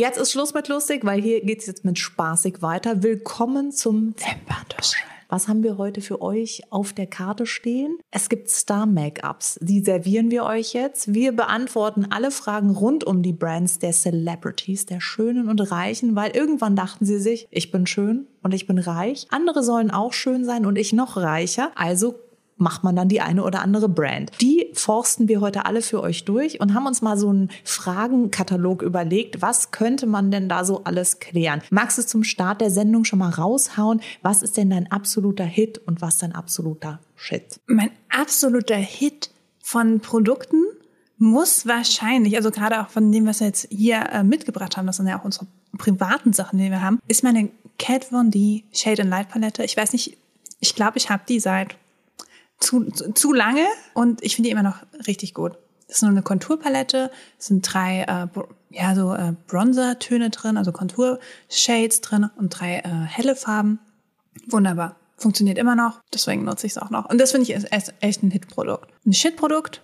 jetzt ist Schluss mit lustig, weil hier geht's jetzt mit spaßig weiter. Willkommen zum Wimperntuscheln. Was haben wir heute für euch auf der Karte stehen? Es gibt Star-Make-ups. Die servieren wir euch jetzt. Wir beantworten alle Fragen rund um die Brands der Celebrities, der Schönen und Reichen, weil irgendwann dachten sie sich, ich bin schön und ich bin reich. Andere sollen auch schön sein und ich noch reicher. Also macht man dann die eine oder andere Brand. Die forsten wir heute alle für euch durch und haben uns mal so einen Fragenkatalog überlegt. Was könnte man denn da so alles klären? Magst du zum Start der Sendung schon mal raushauen? Was ist denn dein absoluter Hit und was dein absoluter Shit? Mein absoluter Hit von Produkten muss wahrscheinlich, also gerade auch von dem, was wir jetzt hier äh, mitgebracht haben, das sind ja auch unsere privaten Sachen, die wir haben, ist meine Kat Von D Shade and Light Palette. Ich weiß nicht, ich glaube, ich habe die seit zu, zu, lange und ich finde die immer noch richtig gut. Das ist nur eine Konturpalette, es sind drei äh, ja so äh, Bronzer-Töne drin, also Kontur-Shades drin und drei äh, helle Farben. Wunderbar. Funktioniert immer noch, deswegen nutze ich es auch noch. Und das finde ich ist echt ein Hit-Produkt. Ein Shit-Produkt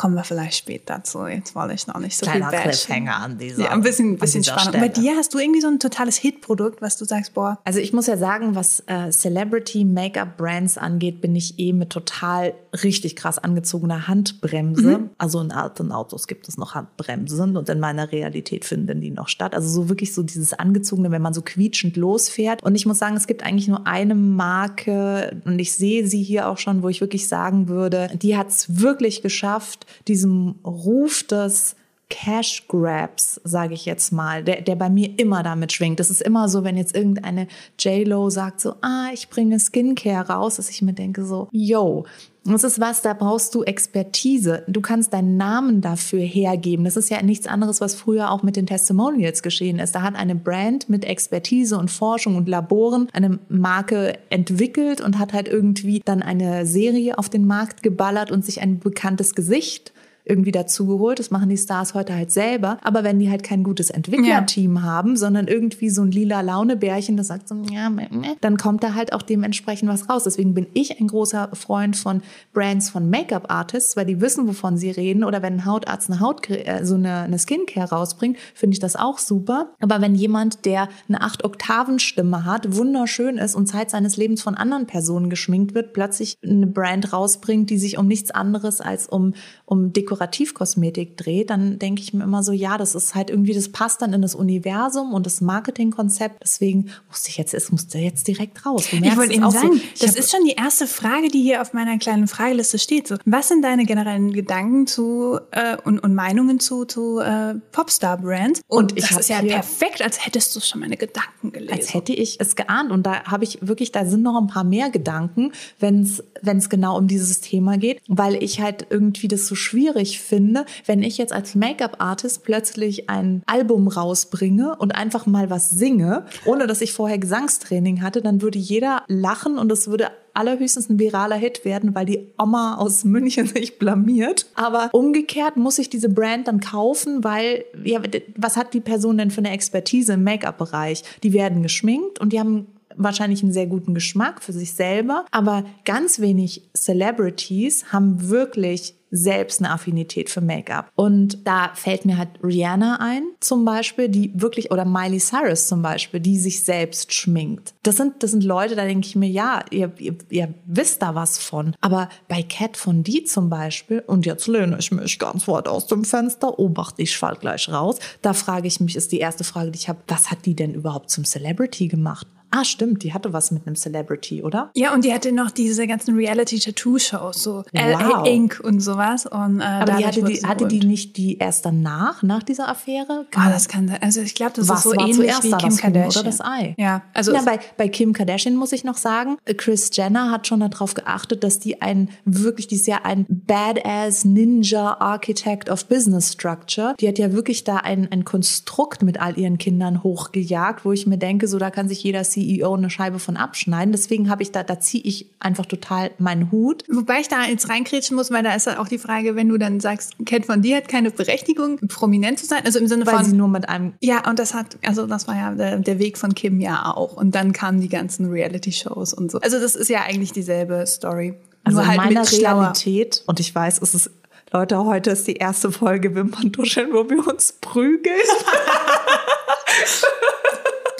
kommen wir vielleicht später dazu. Jetzt wollte ich noch nicht so Kleiner viel bashen. An dieser Ja, ein bisschen, bisschen spannend. Und bei Stelle. dir hast du irgendwie so ein totales Hit-Produkt, was du sagst, boah, Also ich muss ja sagen, was äh, Celebrity Make-up Brands angeht, bin ich eh mit total richtig krass angezogener Handbremse. Also in alten Autos gibt es noch Handbremsen und in meiner Realität finden die noch statt. Also so wirklich so dieses angezogene, wenn man so quietschend losfährt. Und ich muss sagen, es gibt eigentlich nur eine Marke und ich sehe sie hier auch schon, wo ich wirklich sagen würde, die hat es wirklich geschafft, diesem Ruf des Cash Grabs, sage ich jetzt mal, der, der bei mir immer damit schwingt. Das ist immer so, wenn jetzt irgendeine J-Lo sagt so, ah, ich bringe Skincare raus, dass ich mir denke so, yo, das ist was, da brauchst du Expertise. Du kannst deinen Namen dafür hergeben. Das ist ja nichts anderes, was früher auch mit den Testimonials geschehen ist. Da hat eine Brand mit Expertise und Forschung und Laboren eine Marke entwickelt und hat halt irgendwie dann eine Serie auf den Markt geballert und sich ein bekanntes Gesicht irgendwie dazugeholt. Das machen die Stars heute halt selber. Aber wenn die halt kein gutes Entwicklerteam haben, sondern irgendwie so ein lila Launebärchen, das sagt so, ja, meh, meh, dann kommt da halt auch dementsprechend was raus. Deswegen bin ich ein großer Freund von Brands von Make-up-Artists, weil die wissen, wovon sie reden. Oder wenn ein Hautarzt eine Haut, äh, so eine, eine Skincare rausbringt, finde ich das auch super. Aber wenn jemand, der eine 8-Oktaven-Stimme hat, wunderschön ist und Zeit seines Lebens von anderen Personen geschminkt wird, plötzlich eine Brand rausbringt, die sich um nichts anderes als um, um Dekorativkosmetik dreht, dann denke ich mir immer so, ja, das ist halt irgendwie, das passt dann in das Universum und das Marketingkonzept. Deswegen musste ich jetzt, es musste jetzt direkt raus. Du Ich wollte eben sagen, so. Das ist schon die erste Frage, die hier auf meiner kleinen Frageliste steht. So, was sind deine generellen Gedanken zu äh, und, und Meinungen zu, zu äh, Popstar-Brands? Und, Und ich das ist ja perfekt, als hättest du schon meine Gedanken gelesen. als hätte ich es geahnt. Und da habe ich wirklich, da sind noch ein paar mehr Gedanken, wenn es genau um dieses Thema geht, weil ich halt irgendwie das so schwierig finde, wenn ich jetzt als Make-up-Artist plötzlich ein Album rausbringe und einfach mal was singe, ohne dass ich vorher Gesangstraining hatte, dann würde jeder lachen und es würde allerhöchstens ein viraler Hit werden, weil die Oma aus München sich blamiert. Aber umgekehrt muss ich diese Brand dann kaufen, weil, ja, was hat die Person denn für eine Expertise im Make-up-Bereich? Die werden geschminkt und die haben wahrscheinlich einen sehr guten Geschmack für sich selber, aber ganz wenig Celebrities haben wirklich selbst eine Affinität für Make-up. Und da fällt mir halt Rihanna ein, zum Beispiel, die wirklich, oder Miley Cyrus zum Beispiel, die sich selbst schminkt. Das sind, das sind Leute, da denke ich mir, ja, ihr, ihr, ihr wisst da was von. Aber bei Cat von D zum Beispiel, und jetzt lehne ich mich ganz weit aus dem Fenster, obacht, ich fall gleich raus, da frage ich mich, ist die erste Frage, die ich habe, was hat die denn überhaupt zum Celebrity gemacht? Ah, stimmt, die hatte was mit einem Celebrity, oder? ja, und die hatte noch diese ganzen Reality-Tattoo-Shows, so Wow. LA Inc. und sowas. Und, äh, Aber die hatte, die, hatte die nicht die erst danach, nach dieser Affäre? Ah, das kann sein. Also ich glaube, das Was ist so ähnlich wie Kim Kardashian. oder das Ei? Ja, also ja, bei, bei Kim Kardashian muss ich noch sagen, Chris Jenner hat schon darauf geachtet, dass die ein wirklich, die ist ja ein Badass Ninja Architect of Business Structure. Die hat ja wirklich da ein, ein Konstrukt mit all ihren Kindern hochgejagt, wo ich mir denke, so da kann sich jeder CEO eine Scheibe von abschneiden. Deswegen habe ich da, da ziehe ich einfach total meinen Hut. Wobei ich da jetzt reinkrätschen muss, weil da ist halt auch die Frage, wenn du dann sagst, Cat von dir hat keine Berechtigung, prominent zu sein, also im Sinne Weil von sie nur mit einem Ja, und das hat, also das war ja der, der Weg von Kim ja auch. Und dann kamen die ganzen Reality-Shows und so. Also das ist ja eigentlich dieselbe Story. Also Nur halt in meiner mit schlauer. Realität, und ich weiß, es ist Leute, heute ist die erste Folge Wimperntuscheln, wo wir uns prügeln.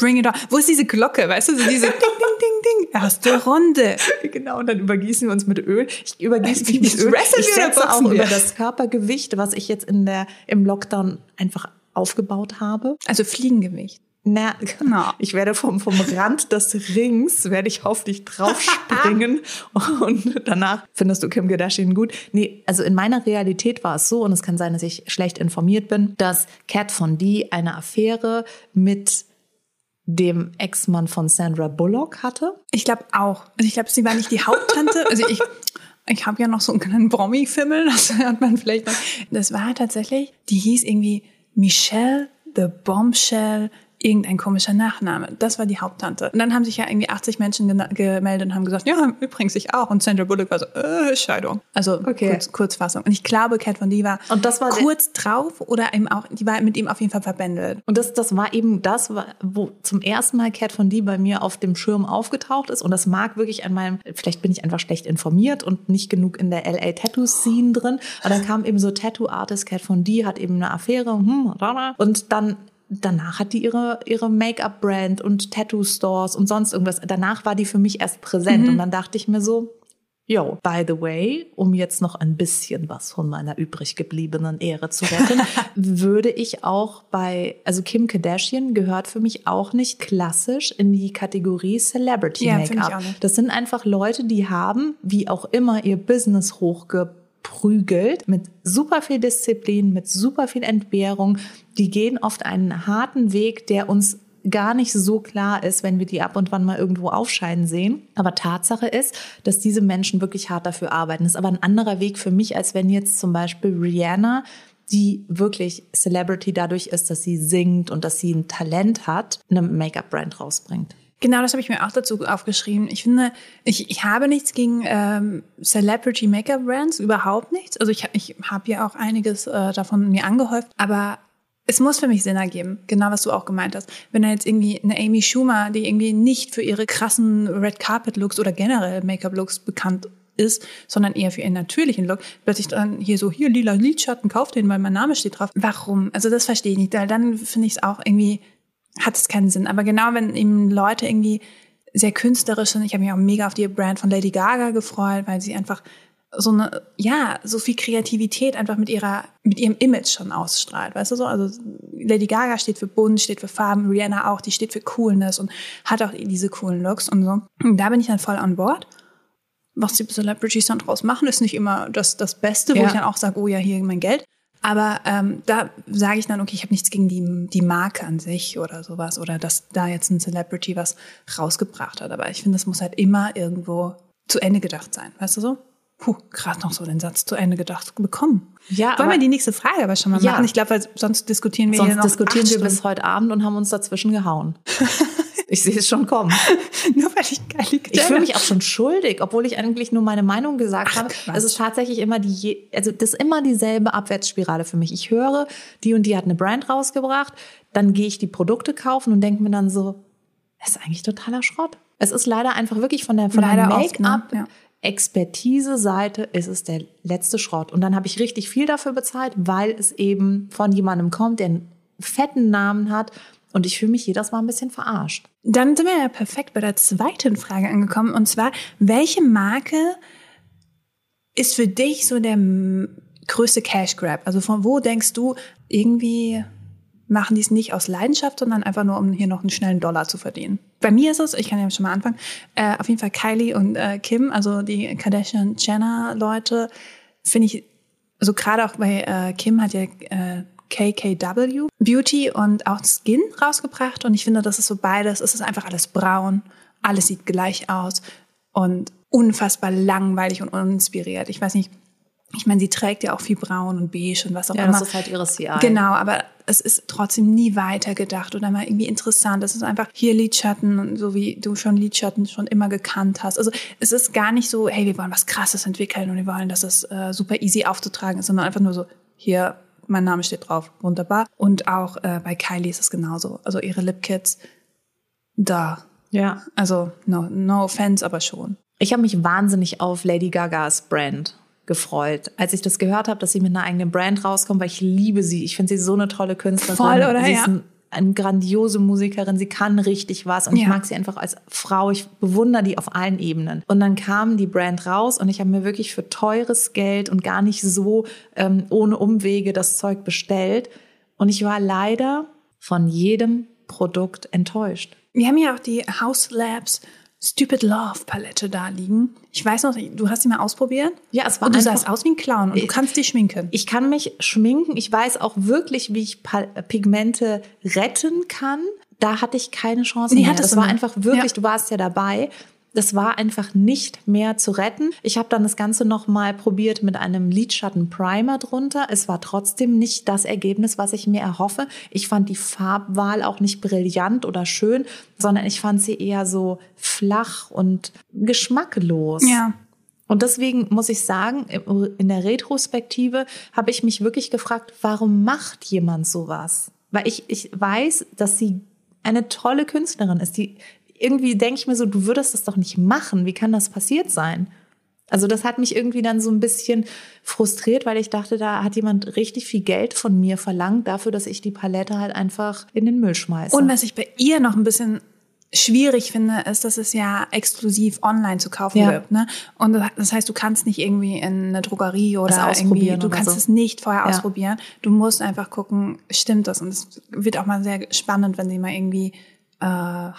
Bring it on. Wo ist diese Glocke? Weißt du, so diese Ding, Ding, Ding, Ding. Erste Runde. Genau, und dann übergießen wir uns mit Öl. Ich übergieße mich Jetzt mit Öl. Ich setze auch wir? über das Körpergewicht, was ich jetzt in der, im Lockdown einfach aufgebaut habe. Also Fliegengewicht. Na, Genau. ich werde vom, vom Rand des Rings, werde ich auf dich draufspringen und danach findest du Kim Kardashian gut. Nee, also in meiner Realität war es so, und es kann sein, dass ich schlecht informiert bin, dass Kat Von D eine Affäre mit dem Ex-Mann von Sandra Bullock hatte. Ich glaube auch. Also ich glaube, sie war nicht die Haupttante. Also ich, ich habe ja noch so einen kleinen Promi-Fimmel, das hört man vielleicht noch. Das war tatsächlich, die hieß irgendwie Michelle the Bombshell, irgendein komischer Nachname. Das war die Haupttante. Und dann haben sich ja irgendwie 80 Menschen gemeldet und haben gesagt, ja, übrigens ich auch. Und Sandra Bullock war so, äh, Scheidung. Also Okay. kurz, Kurzfassung. Und ich glaube, Kat Von D war, Und das war kurz drauf oder eben auch, die war mit ihm auf jeden Fall verbändelt. Und das, das war eben das, wo zum ersten Mal Cat von D bei mir auf dem Schirm aufgetaucht ist. Und das mag wirklich an meinem, vielleicht bin ich einfach schlecht informiert und nicht genug in der LA Tattoo Scene drin. Aber dann kam eben so Tattoo Artist Cat von D, hat eben eine Affäre, hm, und dann danach hat die ihre, ihre Make-up-Brand und Tattoo-Stores und sonst irgendwas. Danach war die für mich erst präsent. Und dann dachte ich mir so, Yo, by the way, um jetzt noch ein bisschen was von meiner übrig gebliebenen Ehre zu retten, würde ich auch bei, also Kim Kardashian gehört für mich auch nicht klassisch in die Kategorie Celebrity Ja, Make-up. Das sind einfach Leute, die haben, wie auch immer, ihr Business hochgeprügelt mit super viel Disziplin, mit super viel Entbehrung. Die gehen oft einen harten Weg, der uns gar nicht so klar ist, wenn wir die ab und wann mal irgendwo aufscheinen sehen. Aber Tatsache ist, dass diese Menschen wirklich hart dafür arbeiten. Das ist aber ein anderer Weg für mich, als wenn jetzt zum Beispiel Rihanna, die wirklich Celebrity dadurch ist, dass sie singt und dass sie ein Talent hat, eine Make-up-Brand rausbringt. Genau, das habe ich mir auch dazu aufgeschrieben. Ich finde, ich, ich habe nichts gegen ähm, Celebrity Make-up Brands, überhaupt nichts. Also ich, ich habe ja auch einiges äh, davon mir angehäuft, aber es muss für mich Sinn ergeben, genau was du auch gemeint hast. Wenn da jetzt irgendwie eine Amy Schumer, die irgendwie nicht für ihre krassen Red Carpet Looks oder generell Make-up Looks bekannt ist, sondern eher für ihren natürlichen Look, plötzlich dann hier so, hier lila Lidschatten, kauf den, weil mein Name steht drauf. Warum? Also das verstehe ich nicht, weil dann finde ich es auch irgendwie, hat es keinen Sinn. Aber genau, wenn eben Leute irgendwie sehr künstlerisch sind, ich habe mich auch mega auf die Brand von Lady Gaga gefreut, weil sie einfach so eine, ja, so viel Kreativität einfach mit ihrer, mit ihrem Image schon ausstrahlt, weißt du so? Also Lady Gaga steht für bunt, steht für Farben, Rihanna auch, die steht für Coolness und hat auch diese coolen Looks und so. Und da bin ich dann voll on board. Was die Celebrities dann draus machen, ist nicht immer das, das Beste, wo Ja. ich dann auch sage, oh ja, hier mein Geld. Aber ähm, da sage ich dann, okay, ich habe nichts gegen die, die Marke an sich oder sowas oder dass da jetzt ein Celebrity was rausgebracht hat. Aber ich finde, das muss halt immer irgendwo zu Ende gedacht sein, weißt du so? Puh, gerade noch so den Satz zu Ende gedacht bekommen. Ja, Wollen wir die nächste Frage aber schon mal Ja. machen? Ich glaube, weil sonst diskutieren wir hier Sonst noch diskutieren wir bis Stunden. heute Abend und haben uns dazwischen gehauen. Ich sehe es schon kommen. Nur weil ich Kylie Ich fühle mich auch schon schuldig, obwohl ich eigentlich nur meine Meinung gesagt Ach, habe. Quatsch. Es ist tatsächlich immer die, also das ist immer dieselbe Abwärtsspirale für mich. Ich höre, die und die hat eine Brand rausgebracht, dann gehe ich die Produkte kaufen und denke mir dann so, das ist eigentlich totaler Schrott. Es ist leider einfach wirklich von der, von der Leider ne? Make-up. Ja. Expertise-Seite ist es der letzte Schrott. Und dann habe ich richtig viel dafür bezahlt, weil es eben von jemandem kommt, der einen fetten Namen hat. Und ich fühle mich jedes Mal ein bisschen verarscht. Dann sind wir ja perfekt bei der zweiten Frage angekommen. Und zwar, welche Marke ist für dich so der größte Cash Grab? Also von wo denkst du, irgendwie machen die es nicht aus Leidenschaft, sondern einfach nur, um hier noch einen schnellen Dollar zu verdienen? Bei mir ist es, ich kann ja schon mal anfangen, äh, auf jeden Fall Kylie und äh, Kim, also die Kardashian-Jenner-Leute, finde ich, also gerade auch bei äh, Kim hat ja äh, KKW Beauty und auch Skin rausgebracht und ich finde, das ist so beides. Es ist einfach alles braun, alles sieht gleich aus und unfassbar langweilig und uninspiriert. Ich weiß nicht, ich meine, sie trägt ja auch viel braun und beige und was auch Ja, immer. das ist halt ihre CI. Genau, aber es ist trotzdem nie weitergedacht oder mal irgendwie interessant. Es ist einfach hier Lidschatten, und so wie du schon Lidschatten schon immer gekannt hast. Also es ist gar nicht so, hey, wir wollen was Krasses entwickeln und wir wollen, dass es äh, super easy aufzutragen ist, sondern einfach nur so, hier, mein Name steht drauf, wunderbar. Und auch äh, bei Kylie ist es genauso. Also ihre Lipkits, da. Ja. Also no, no offense, aber schon. Ich habe mich wahnsinnig auf Lady Gagas Brand gefreut, als ich das gehört habe, dass sie mit einer eigenen Brand rauskommt, weil ich liebe sie. Ich finde sie so eine tolle Künstlerin. Voll, oder? Sie Ja. ist ein, eine grandiose Musikerin. Sie kann richtig was und ich Ja. mag sie einfach als Frau. Ich bewundere die auf allen Ebenen. Und dann kam die Brand raus und ich habe mir wirklich für teures Geld und gar nicht so ähm, ohne Umwege das Zeug bestellt. Und ich war leider von jedem Produkt enttäuscht. Wir haben ja auch die House Labs Stupid Love Palette da liegen. Ich weiß noch, du hast sie mal ausprobiert. Ja, es war Und du sahst aus wie ein Clown und du kannst dich schminken. Ich kann mich schminken. Ich weiß auch wirklich, wie ich Pigmente retten kann. Da hatte ich keine Chance Nee, mehr. Das war einfach wirklich, Ja. du warst ja dabei. Das war einfach nicht mehr zu retten. Ich habe dann das Ganze nochmal probiert mit einem Lidschatten-Primer drunter. Es war trotzdem nicht das Ergebnis, was ich mir erhoffe. Ich fand die Farbwahl auch nicht brillant oder schön, sondern ich fand sie eher so flach und geschmacklos. Ja. Und deswegen muss ich sagen, in der Retrospektive habe ich mich wirklich gefragt, warum macht jemand sowas? Weil ich, ich weiß, dass sie eine tolle Künstlerin ist. Die, irgendwie denke ich mir so, du würdest das doch nicht machen. Wie kann das passiert sein? Also das hat mich irgendwie dann so ein bisschen frustriert, weil ich dachte, da hat jemand richtig viel Geld von mir verlangt dafür, dass ich die Palette halt einfach in den Müll schmeiße. Und was ich bei ihr noch ein bisschen schwierig finde, ist, dass es ja exklusiv online zu kaufen Ja. gibt. Ne? Und das heißt, du kannst nicht irgendwie in eine Drogerie oder irgendwie, ausprobieren du kannst so. es nicht vorher Ja. ausprobieren. Du musst einfach gucken, stimmt das? Und es wird auch mal sehr spannend, wenn sie mal irgendwie äh,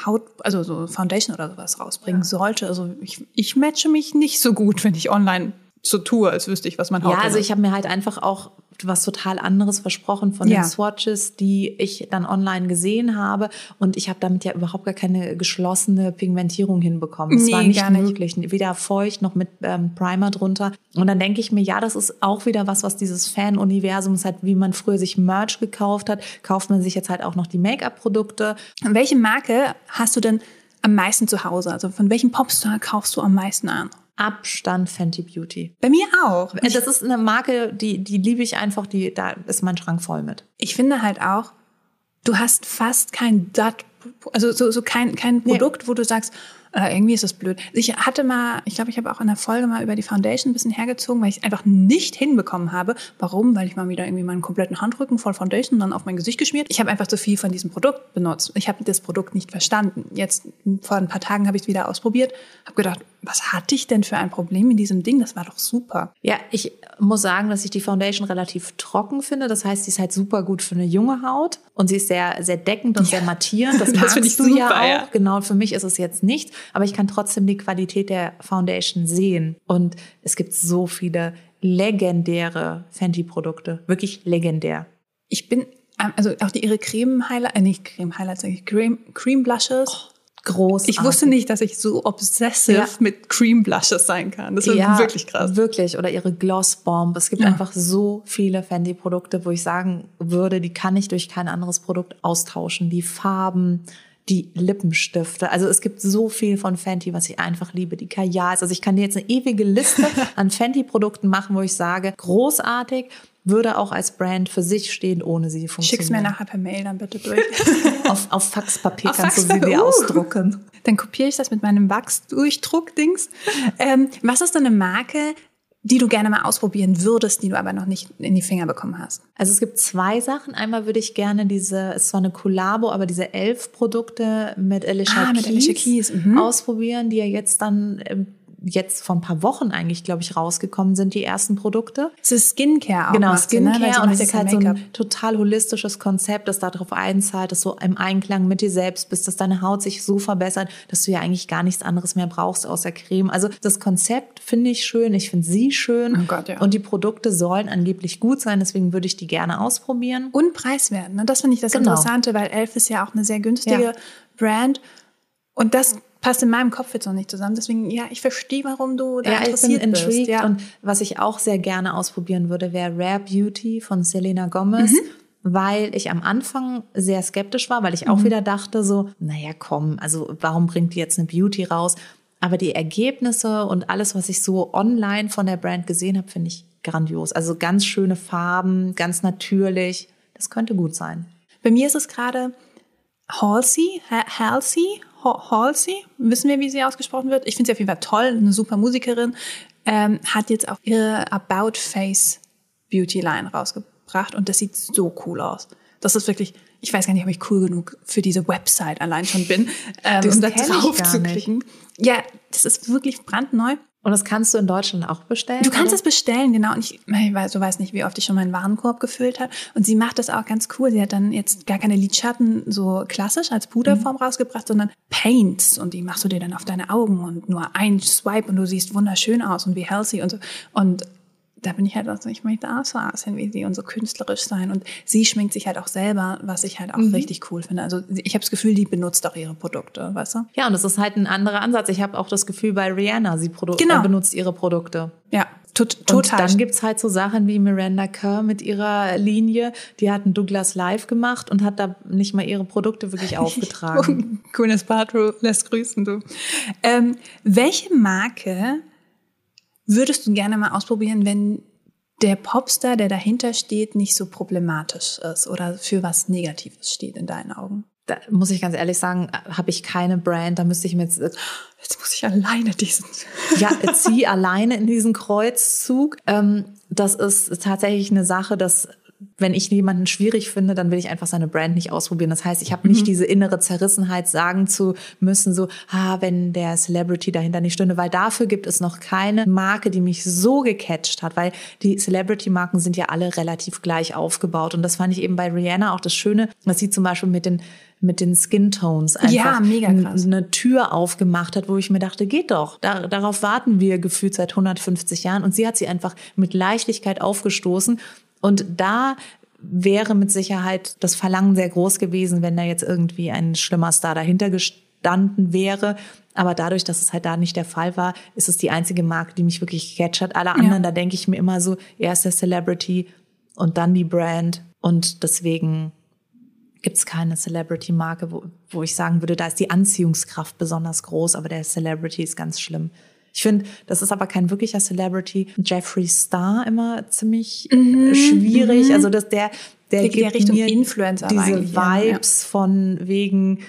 Haut, also so Foundation oder sowas rausbringen sollte. Also ich, ich matche mich nicht so gut, wenn ich online so tue, als wüsste ich, was mein Haut Ja, also ich habe mir halt einfach auch was total anderes versprochen von Ja. den Swatches, die ich dann online gesehen habe. Und ich habe damit ja überhaupt gar keine geschlossene Pigmentierung hinbekommen. Es Nee, war nicht nicht. möglich. Weder feucht noch mit ähm, Primer drunter. Und dann denke ich mir, ja, das ist auch wieder was, was dieses Fan-Universum ist, halt, wie man früher sich Merch gekauft hat, kauft man sich jetzt halt auch noch die Make-up-Produkte. Welche Marke hast du denn am meisten zu Hause? Also von welchem Popstar kaufst du am meisten an? Abstand Fenty Beauty. Bei mir auch. Äh, Das ist eine Marke, die, die liebe ich einfach, die, da ist mein Schrank voll mit. Ich finde halt auch, du hast fast kein Dot, also so, so kein, kein Produkt, wo du sagst, äh, irgendwie ist das blöd. Ich hatte mal, ich glaube, ich habe auch in der Folge mal über die Foundation ein bisschen hergezogen, weil ich es einfach nicht hinbekommen habe. Warum? Weil ich mal wieder irgendwie meinen kompletten Handrücken voll Foundation dann auf mein Gesicht geschmiert. Ich habe einfach zu viel von diesem Produkt benutzt. Ich habe das Produkt nicht verstanden. Jetzt vor ein paar Tagen habe ich es wieder ausprobiert, habe gedacht, was hatte ich denn für ein Problem in diesem Ding? Das war doch super. Ja, ich muss sagen, dass ich die Foundation relativ trocken finde. Das heißt, sie ist halt super gut für eine junge Haut und sie ist sehr, sehr deckend und sehr mattierend. Das, Das magst ich du ja super, auch. ja. Genau, für mich ist es jetzt nichts, aber ich kann trotzdem die Qualität der Foundation sehen. Und es gibt so viele legendäre Fenty-Produkte, wirklich legendär. Ich bin, ähm, also auch die ihre Creme-Highlights, äh, nicht Creme-Highlights, sag ich, Cream, Cream Blushes. Groß. Ich wusste nicht, dass ich so obsessive Ja. mit Cream Blushes sein kann. Das ist wirklich krass. Wirklich. Oder ihre Gloss Bomb. Es gibt Ja. einfach so viele Fenty-Produkte, wo ich sagen würde, die kann ich durch kein anderes Produkt austauschen. Die Farben, die Lippenstifte. Also es gibt so viel von Fenty, was ich einfach liebe. Die Kajals. Also ich kann dir jetzt eine ewige Liste an Fenty-Produkten machen, wo ich sage, großartig, würde auch als Brand für sich stehen, ohne sie funktionieren. Schick's mir nachher per Mail dann bitte durch. Auf, auf Faxpapier Auf kannst du sie Faxpapier, dir uh. ausdrucken. dann kopiere ich das mit meinem Wachsdurchdruck-Dings. Ähm, was ist denn eine Marke, die du gerne mal ausprobieren würdest, die du aber noch nicht in die Finger bekommen hast? Also es gibt zwei Sachen. Einmal würde ich gerne diese, es war eine Collabo, aber diese elf Produkte mit Alicia Ah, Keys, mit Alicia Keys, mhm. ausprobieren, die ja jetzt dann jetzt vor ein paar Wochen eigentlich, glaube ich, rausgekommen sind, die ersten Produkte. Es ist Skincare auch. Genau, sie, ne? Skincare sie und es ist halt so ein total holistisches Konzept, das darauf einzahlt, dass du im Einklang mit dir selbst bist, dass deine Haut sich so verbessert, dass du ja eigentlich gar nichts anderes mehr brauchst außer Creme. Also das Konzept finde ich schön, ich finde sie schön Oh Gott, ja. und die Produkte sollen angeblich gut sein, deswegen würde ich die gerne ausprobieren. Und preiswert. Ne? Das finde ich das Genau. Interessante, weil Elf ist ja auch eine sehr günstige Ja. Brand. Und das passt in meinem Kopf jetzt noch nicht zusammen. Deswegen, ja, ich verstehe, warum du da Ja, ich bin interessiert bist. intrigued. Ja. Und was ich auch sehr gerne ausprobieren würde, wäre Rare Beauty von Selena Gomez. Mhm. Weil ich am Anfang sehr skeptisch war, weil ich auch Mhm. wieder dachte so, naja, komm, also warum bringt die jetzt eine Beauty raus? Aber die Ergebnisse und alles, was ich so online von der Brand gesehen habe, finde ich grandios. Also ganz schöne Farben, ganz natürlich. Das könnte gut sein. Bei mir ist es gerade Halsey, Ha- Halsey, Ha- Halsey, wissen wir, wie sie ausgesprochen wird. Ich finde sie auf jeden Fall toll, eine super Musikerin. ähm, hat jetzt auch ihre About Face Beauty Line rausgebracht und das sieht so cool aus. Das ist wirklich, ich weiß gar nicht, ob ich cool genug für diese Website allein schon bin, ähm, um da drauf zu klicken. Ja, das ist wirklich brandneu. Und das kannst du in Deutschland auch bestellen? Du kannst es bestellen, genau. Und ich, ich weiß, du weißt nicht, wie oft ich schon meinen Warenkorb gefüllt habe. Und sie macht das auch ganz cool. Sie hat dann jetzt gar keine Lidschatten so klassisch als Puderform rausgebracht, sondern Paints. Und die machst du dir dann auf deine Augen und nur ein Swipe und du siehst wunderschön aus und wie healthy und so. Und da bin ich halt auch so, ich möchte auch so aussehen wie sie und so künstlerisch sein. Und sie schminkt sich halt auch selber, was ich halt auch richtig cool finde. Also ich habe das Gefühl, die benutzt auch ihre Produkte, weißt du? Ja, und das ist halt ein anderer Ansatz. Ich habe auch das Gefühl bei Rihanna, sie Genau. äh, benutzt ihre Produkte. Ja, tot, Und total. dann gibt's halt so Sachen wie Miranda Kerr mit ihrer Linie. Die hat einen Douglas Live gemacht und hat da nicht mal ihre Produkte wirklich aufgetragen. Gwyneth Paltrow lässt grüßen, du. Ähm, welche Marke würdest du gerne mal ausprobieren, wenn der Popstar, der dahinter steht, nicht so problematisch ist oder für was Negatives steht in deinen Augen? da muss ich ganz ehrlich sagen, habe ich keine Brand. Da müsste ich mir jetzt, Jetzt muss ich alleine diesen. ja, zieh alleine in diesen Kreuzzug. Ähm, das ist tatsächlich eine Sache, dass wenn ich jemanden schwierig finde, dann will ich einfach seine Brand nicht ausprobieren. Das heißt, ich habe nicht diese innere Zerrissenheit, sagen zu müssen, so, ah, wenn der Celebrity dahinter nicht stünde, weil dafür gibt es noch keine Marke, die mich so gecatcht hat, weil die Celebrity-Marken sind ja alle relativ gleich aufgebaut. Und das fand ich eben bei Rihanna auch das Schöne, dass sie zum Beispiel mit den mit den Skin Tones einfach Ja, eine Tür aufgemacht hat, wo ich mir dachte, geht doch. Da, darauf warten wir gefühlt seit 150 Jahren. Und sie hat sie einfach mit Leichtigkeit aufgestoßen. Und da wäre mit Sicherheit das Verlangen sehr groß gewesen, wenn da jetzt irgendwie ein schlimmer Star dahinter gestanden wäre. Aber dadurch, dass es halt da nicht der Fall war, ist es die einzige Marke, die mich wirklich gecatcht hat. Alle anderen, da denke ich mir immer so, erst der Celebrity und dann die Brand. Und deswegen gibt es keine Celebrity-Marke, wo, wo ich sagen würde, da ist die Anziehungskraft besonders groß, aber der Celebrity ist ganz schlimm. Ich finde, das ist aber kein wirklicher Celebrity. Jeffree Star immer ziemlich äh, schwierig. Also dass der, der eher gibt Richtung mir Influencer diese eigentlich, ja. Vibes von wegen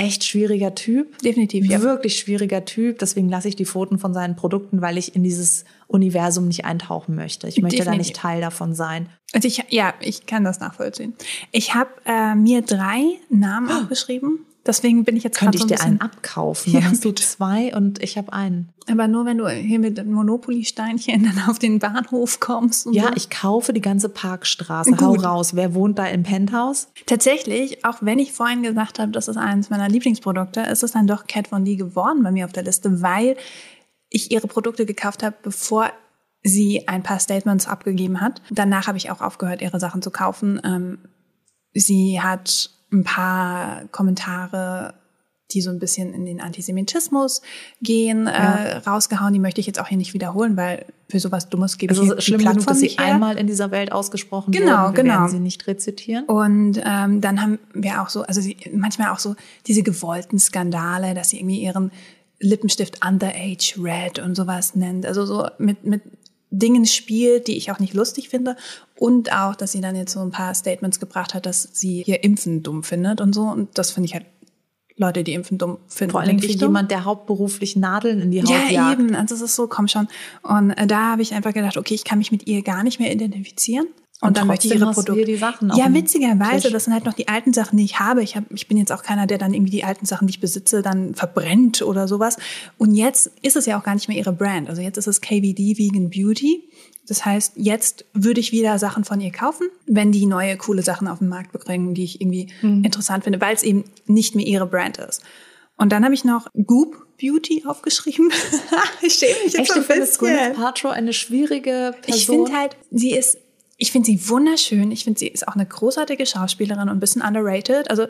echt schwieriger Typ. Definitiv, ja. Wirklich schwieriger Typ. Deswegen lasse ich die Pfoten von seinen Produkten, weil ich in dieses Universum nicht eintauchen möchte. Ich möchte da Definitiv. nicht Teil davon sein. Also ich, ja, ich kann das nachvollziehen. Ich habe äh, mir drei Namen aufgeschrieben. Deswegen bin ich jetzt Könnte ich so dir ein bisschen. einen abkaufen? Dann Ja, hast du zwei und ich habe einen. Aber nur wenn du hier mit Monopoly-Steinchen dann auf den Bahnhof kommst. Ja, so. ich kaufe die ganze Parkstraße. Hau Gut. raus. Wer wohnt da im Penthouse? Tatsächlich, auch wenn ich vorhin gesagt habe, das ist eines meiner Lieblingsprodukte, ist es dann doch Kat Von D geworden bei mir auf der Liste, weil ich ihre Produkte gekauft habe, bevor sie ein paar Statements abgegeben hat. Danach habe ich auch aufgehört, ihre Sachen zu kaufen. Ähm, sie hat ein paar Kommentare, die so ein bisschen in den Antisemitismus gehen, äh, rausgehauen. Die möchte ich jetzt auch hier nicht wiederholen, weil für sowas Dummes gebe ich Es ist die schlimm genug, Plattform dass sie her. einmal in dieser Welt ausgesprochen Genau, wurden. Wir genau. werden sie nicht rezitieren. Und ähm, dann haben wir auch so, also sie, manchmal auch so diese gewollten Skandale, dass sie irgendwie ihren Lippenstift Underage Red und sowas nennt. Also so mit, mit Dingen spielt, die ich auch nicht lustig finde. Und auch, dass sie dann jetzt so ein paar Statements gebracht hat, dass sie hier Impfen dumm findet und so. Und das finde ich halt, Leute, die Impfen dumm finden. Vor allem für jemand, der hauptberuflich Nadeln in die Haut Ja, jagt. eben. Also das ist so, komm schon. Und äh, da habe ich einfach gedacht, okay, ich kann mich mit ihr gar nicht mehr identifizieren. Und, Und dann möchte ich ihre Produkte. die Sachen ja, witzigerweise, Tisch. das sind halt noch die alten Sachen, die ich habe. Ich, hab, ich bin jetzt auch keiner, der dann irgendwie die alten Sachen, die ich besitze, dann verbrennt oder sowas. Und jetzt ist es ja auch gar nicht mehr ihre Brand. Also jetzt ist es KVD Vegan Beauty. Das heißt, jetzt würde ich wieder Sachen von ihr kaufen, wenn die neue coole Sachen auf den Markt bringen, die ich irgendwie Mhm. interessant finde, weil es eben nicht mehr ihre Brand ist. Und dann habe ich noch Goop Beauty aufgeschrieben. ich schäme mich jetzt Echt, ein bisschen. Gwyneth Paltrow eine schwierige Person? Ich finde halt, sie ist, ich finde sie wunderschön. Ich finde, sie ist auch eine großartige Schauspielerin und ein bisschen underrated. Also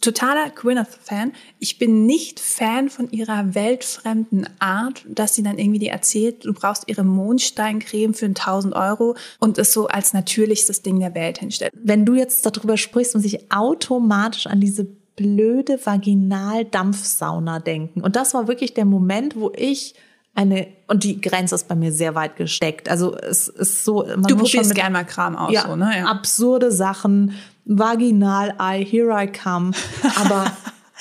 totaler Gwyneth-Fan. Ich bin nicht Fan von ihrer weltfremden Art, dass sie dann irgendwie dir erzählt, du brauchst ihre Mondsteincreme für 1000 Euro und es so als natürlichstes Ding der Welt hinstellt. wenn du jetzt darüber sprichst, muss ich automatisch an diese blöde Vaginaldampfsauna denken. Und das war wirklich der Moment, wo ich eine, und die Grenze ist bei mir sehr weit gesteckt. Also es ist so, man Du probierst mit, gern mal Kram aus, ja, so, ne? Ja. absurde Sachen, Vaginal-Eye, here I come. Aber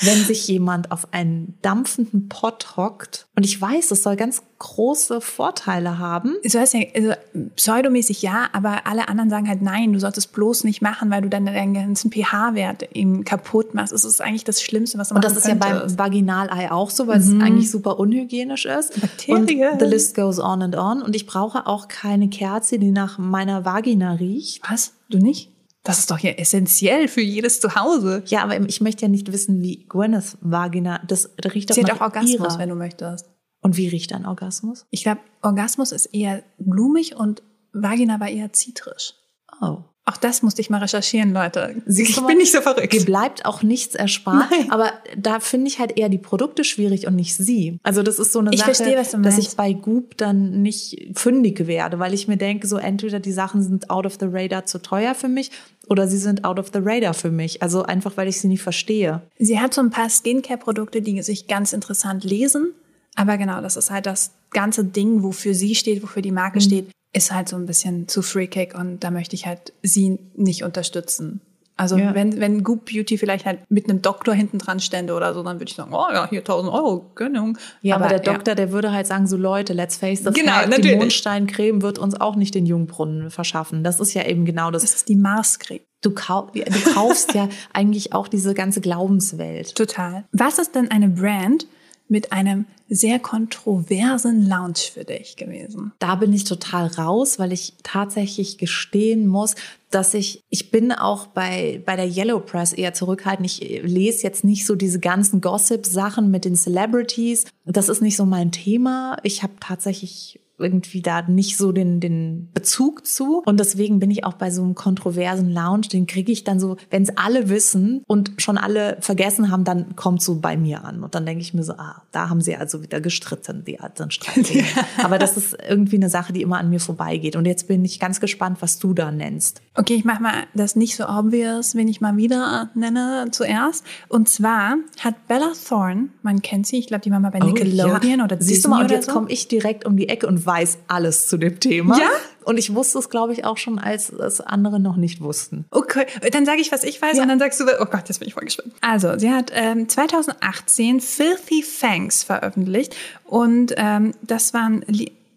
wenn sich jemand auf einen dampfenden Pott hockt. Und ich weiß, es soll ganz große Vorteile haben. So heißt ja, also pseudomäßig ja, aber alle anderen sagen halt nein, du sollst es bloß nicht machen, weil du dann deinen ganzen pH-Wert eben kaputt machst. Es ist eigentlich das Schlimmste, was man Und das ist könnte. ja beim Vaginalei auch so, weil es eigentlich super unhygienisch ist. Mhm. Bakterien. Und the list goes on and on. Und ich brauche auch keine Kerze, die nach meiner Vagina riecht. Was? Du nicht? Das ist doch ja essentiell für jedes Zuhause. Ja, aber ich möchte ja nicht wissen, wie Gwyneth Vagina, das riecht doch Sie hat nach auch Orgasmus, ihrer. wenn du möchtest. Und wie riecht ein Orgasmus? Ich glaube, Orgasmus ist eher blumig und Vagina war eher zitrisch. Oh. Auch das musste ich mal recherchieren, Leute. Ich bin nicht so Dir verrückt. bleibt auch nichts erspart. Nein. Aber da finde ich halt eher die Produkte schwierig und nicht sie. Also das ist so eine Ich Sache, verstehe, was du dass meinst. ich bei Goop dann nicht fündig werde, weil ich mir denke, so entweder die Sachen sind out of the radar zu teuer für mich oder sie sind out of the radar für mich. Also einfach, weil ich sie nicht verstehe. Sie hat so ein paar Skincare-Produkte, die sich ganz interessant lesen. Aber genau, das ist halt das ganze Ding, wofür sie steht, wofür die Marke steht, ist halt so ein bisschen zu freakig und da möchte ich halt sie nicht unterstützen. Also Ja. wenn, wenn Goop Beauty vielleicht halt mit einem Doktor hinten dran stände oder so, dann würde ich sagen, oh ja, hier 1000 Euro, Gönnung. Ja, aber, der ja. Doktor, der würde halt sagen, so Leute, let's face the Genau, fact, die. Mondsteincreme wird uns auch nicht den Jungbrunnen verschaffen. Das ist ja eben genau das. Das ist die Mars-Creme. Du, kau du kaufst ja eigentlich auch diese ganze Glaubenswelt. Total. Was ist denn eine Brand mit einem sehr kontroversen Lounge für dich gewesen? Da bin ich total raus, weil ich tatsächlich gestehen muss, dass ich, ich bin auch bei, bei der Yellow Press eher zurückhaltend. Ich lese jetzt nicht so diese ganzen Gossip-Sachen mit den Celebrities. Das ist nicht so mein Thema. Ich habe tatsächlich irgendwie da nicht so den, den Bezug zu. Und deswegen bin ich auch bei so einem kontroversen Lounge, den kriege ich dann so, wenn es alle wissen und schon alle vergessen haben, dann kommt so bei mir an. Und dann denke ich mir so, ah, da haben sie also wieder gestritten, die alten Streitthemen. Aber das ist irgendwie eine Sache, die immer an mir vorbeigeht. Und jetzt bin ich ganz gespannt, was du da nennst. Okay, ich mache mal das nicht so obvious, wenn ich mal wieder nenne zuerst. Und zwar hat Bella Thorne, man kennt sie, ich glaube, die war mal bei Nickelodeon Oh, ja. oder Siehst Disney du mal, und jetzt so. komme ich direkt um die Ecke und weiß alles zu dem Thema. Ja? Und ich wusste es, glaube ich, auch schon, als es andere noch nicht wussten. Okay, dann sage ich, was ich weiß, Ja. und dann sagst du, oh Gott, jetzt bin ich voll gespannt. Also, sie hat ähm, 2018 Filthy Fangs veröffentlicht und ähm, das waren,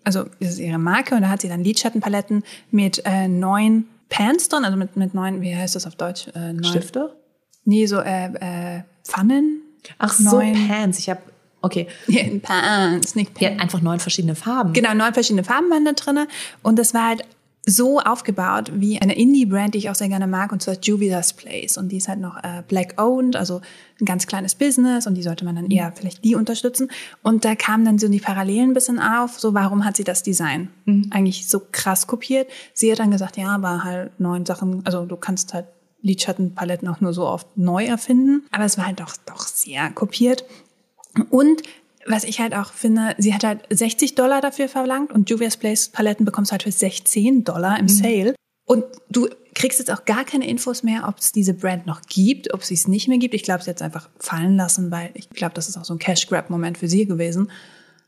also das ist ihre Marke und da hat sie dann Lidschattenpaletten mit äh, neun Pans drin, also mit, mit neun, wie heißt das auf Deutsch? Äh, neun, Stifte? Nee, so äh, äh, Pfannen. Ach so, Neun- Pants. Ich habe, okay. Ja, Pans, nicht Die Pans. hat einfach neun verschiedene Farben. Genau, neun verschiedene Farben waren da drinne und das war halt so aufgebaut wie eine Indie-Brand, die ich auch sehr gerne mag, und zwar Juvia's Place. Und die ist halt noch äh, black-owned, also ein ganz kleines Business und die sollte man dann eher vielleicht die unterstützen. Und da kamen dann so die Parallelen ein bisschen auf, so warum hat sie das Design eigentlich so krass kopiert? Sie hat dann gesagt, ja, aber halt neun Sachen, also du kannst halt Lidschattenpaletten auch nur so oft neu erfinden. Aber es war halt doch, doch sehr kopiert. Und was ich halt auch finde, sie hat halt 60 Dollar dafür verlangt und Juvia's Place Paletten bekommst du halt für 16 Dollar im Sale. Und du kriegst jetzt auch gar keine Infos mehr, ob es diese Brand noch gibt, ob sie es nicht mehr gibt. Ich glaube, sie hat es einfach fallen lassen, weil ich glaube, das ist auch so ein Cash-Grab-Moment für sie gewesen.